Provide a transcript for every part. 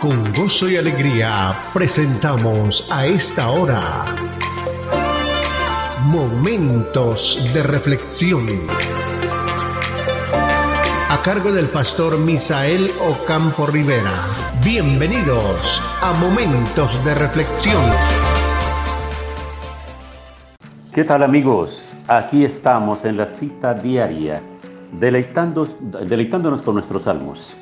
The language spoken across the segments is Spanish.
Con gozo y alegría presentamos a esta hora Momentos de Reflexión. A cargo del pastor Misael Ocampo Rivera. Bienvenidos a Momentos de Reflexión. ¿Qué tal amigos? Aquí estamos en la cita diaria, deleitándonos con nuestros salmos.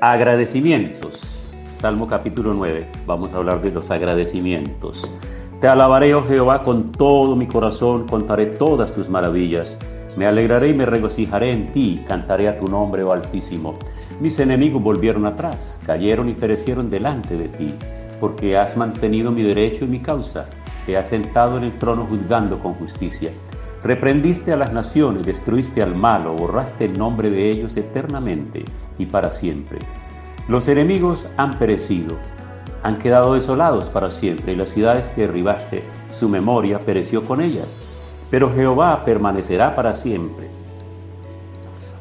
Agradecimientos. Salmo capítulo 9. Vamos a hablar de los agradecimientos. Te alabaré, oh Jehová, con todo mi corazón, contaré todas tus maravillas. Me alegraré y me regocijaré en ti, cantaré a tu nombre, oh Altísimo. Mis enemigos volvieron atrás, cayeron y perecieron delante de ti, porque has mantenido mi derecho y mi causa. Te has sentado en el trono juzgando con justicia. Reprendiste a las naciones, destruiste al malo, borraste el nombre de ellos eternamente y para siempre. Los enemigos han perecido, han quedado desolados para siempre, y las ciudades que derribaste, su memoria pereció con ellas. Pero Jehová permanecerá para siempre.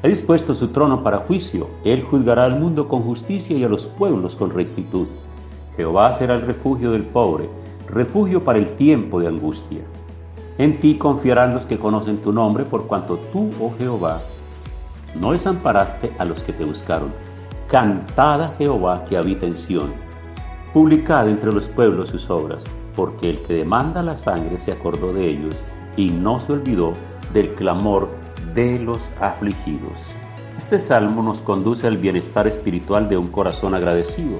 Ha dispuesto su trono para juicio, Él juzgará al mundo con justicia y a los pueblos con rectitud. Jehová será el refugio del pobre, refugio para el tiempo de angustia. En ti confiarán los que conocen tu nombre, por cuanto tú, oh Jehová, no desamparaste a los que te buscaron. Cantad Jehová que habita en Sión. Publicad entre los pueblos sus obras, porque el que demanda la sangre se acordó de ellos y no se olvidó del clamor de los afligidos. Este salmo nos conduce al bienestar espiritual de un corazón agradecido.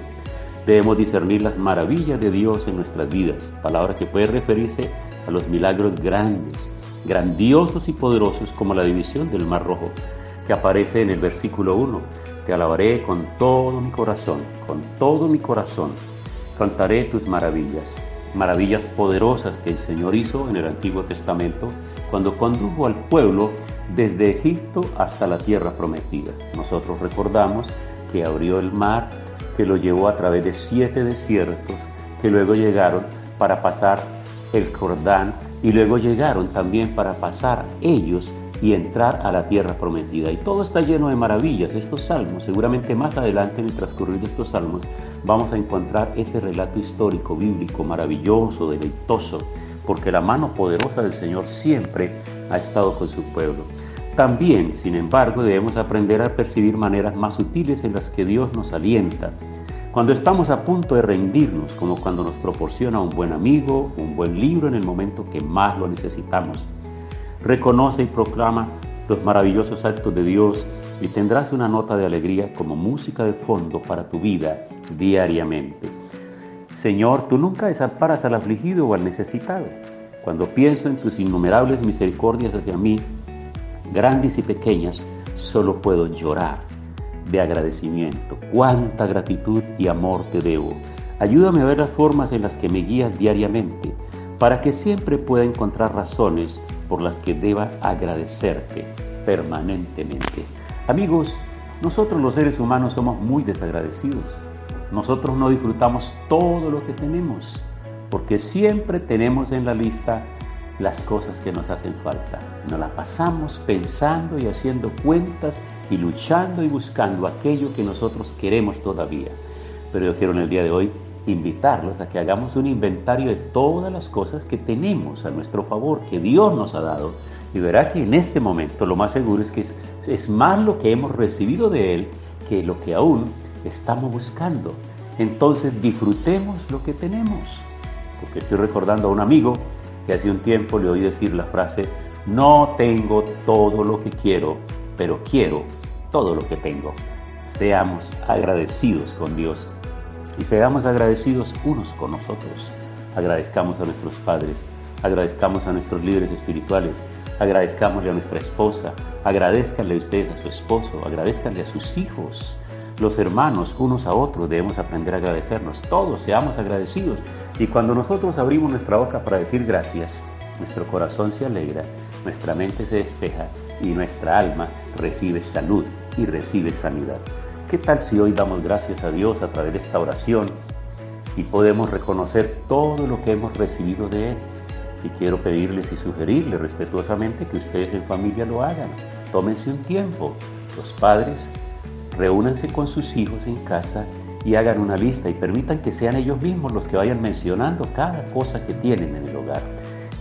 Debemos discernir las maravillas de Dios en nuestras vidas, palabra que puede referirse a los milagros grandes, grandiosos y poderosos como la división del Mar Rojo, que aparece en el versículo 1. Te alabaré con todo mi corazón, con todo mi corazón. Cantaré tus maravillas, maravillas poderosas que el Señor hizo en el Antiguo Testamento cuando condujo al pueblo desde Egipto hasta la tierra prometida. Nosotros recordamos que abrió el mar, que lo llevó a través de siete desiertos, que luego llegaron para pasar el Jordán y luego llegaron también para pasar ellos y entrar a la tierra prometida. Y todo está lleno de maravillas, estos salmos. Seguramente más adelante en el transcurrir de estos salmos vamos a encontrar ese relato histórico, bíblico, maravilloso, deleitoso, porque la mano poderosa del Señor siempre ha estado con su pueblo. También, sin embargo, debemos aprender a percibir maneras más sutiles en las que Dios nos alienta cuando estamos a punto de rendirnos, como cuando nos proporciona un buen amigo, un buen libro en el momento que más lo necesitamos. Reconoce y proclama los maravillosos actos de Dios y tendrás una nota de alegría como música de fondo para tu vida diariamente. Señor, tú nunca desamparas al afligido o al necesitado. Cuando pienso en tus innumerables misericordias hacia mí, grandes y pequeñas, solo puedo llorar de agradecimiento. Cuánta gratitud y amor te debo. Ayúdame a ver las formas en las que me guías diariamente, para que siempre pueda encontrar razones por las que deba agradecerte permanentemente. Amigos, nosotros los seres humanos somos muy desagradecidos. Nosotros no disfrutamos todo lo que tenemos, porque siempre tenemos en la lista las cosas que nos hacen falta. Nos la pasamos pensando y haciendo cuentas y luchando y buscando aquello que nosotros queremos todavía. Pero yo quiero en el día de hoy invitarlos a que hagamos un inventario de todas las cosas que tenemos a nuestro favor, que Dios nos ha dado. Y verá que en este momento lo más seguro es que es, es más lo que hemos recibido de Él que lo que aún estamos buscando. Entonces disfrutemos lo que tenemos. Porque estoy recordando a un amigo que hace un tiempo le oí decir la frase, no tengo todo lo que quiero, pero quiero todo lo que tengo. Seamos agradecidos con Dios y seamos agradecidos unos con nosotros. Agradezcamos a nuestros padres, agradezcamos a nuestros líderes espirituales, agradezcámosle a nuestra esposa, agradezcanle a ustedes a su esposo, agradezcanle a sus hijos, los hermanos, unos a otros, debemos aprender a agradecernos. Todos seamos agradecidos. Y cuando nosotros abrimos nuestra boca para decir gracias, nuestro corazón se alegra, nuestra mente se despeja y nuestra alma recibe salud y recibe sanidad. ¿Qué tal si hoy damos gracias a Dios a través de esta oración y podemos reconocer todo lo que hemos recibido de Él? Y quiero pedirles y sugerirles respetuosamente que ustedes en familia lo hagan. Tómense un tiempo, los padres, reúnanse con sus hijos en casa y hagan una lista y permitan que sean ellos mismos los que vayan mencionando cada cosa que tienen en el hogar.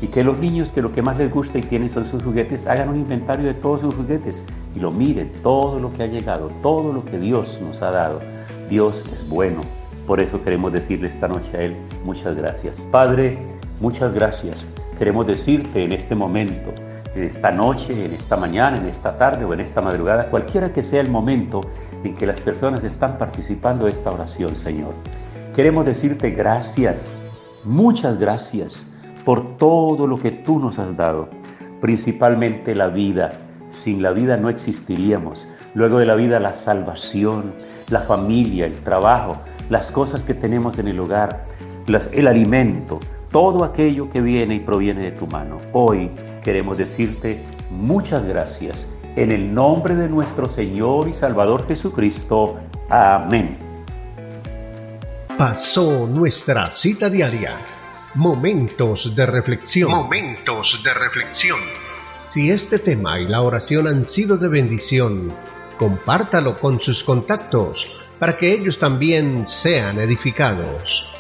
Y que los niños que lo que más les gusta y tienen son sus juguetes, hagan un inventario de todos sus juguetes y lo miren, todo lo que ha llegado, todo lo que Dios nos ha dado. Dios es bueno. Por eso queremos decirle esta noche a Él muchas gracias. Padre, muchas gracias. Queremos decirte en este momento, en esta noche, en esta mañana, en esta tarde o en esta madrugada, cualquiera que sea el momento en que las personas están participando de esta oración, Señor. Queremos decirte gracias, muchas gracias por todo lo que tú nos has dado, principalmente la vida. Sin la vida no existiríamos. Luego de la vida la salvación, la familia, el trabajo, las cosas que tenemos en el hogar, el alimento, todo aquello que viene y proviene de tu mano. Hoy queremos decirte muchas gracias en el nombre de nuestro Señor y Salvador Jesucristo. Amén. Pasó nuestra cita diaria. Momentos de reflexión. Momentos de reflexión. Si este tema y la oración han sido de bendición, compártalo con sus contactos para que ellos también sean edificados.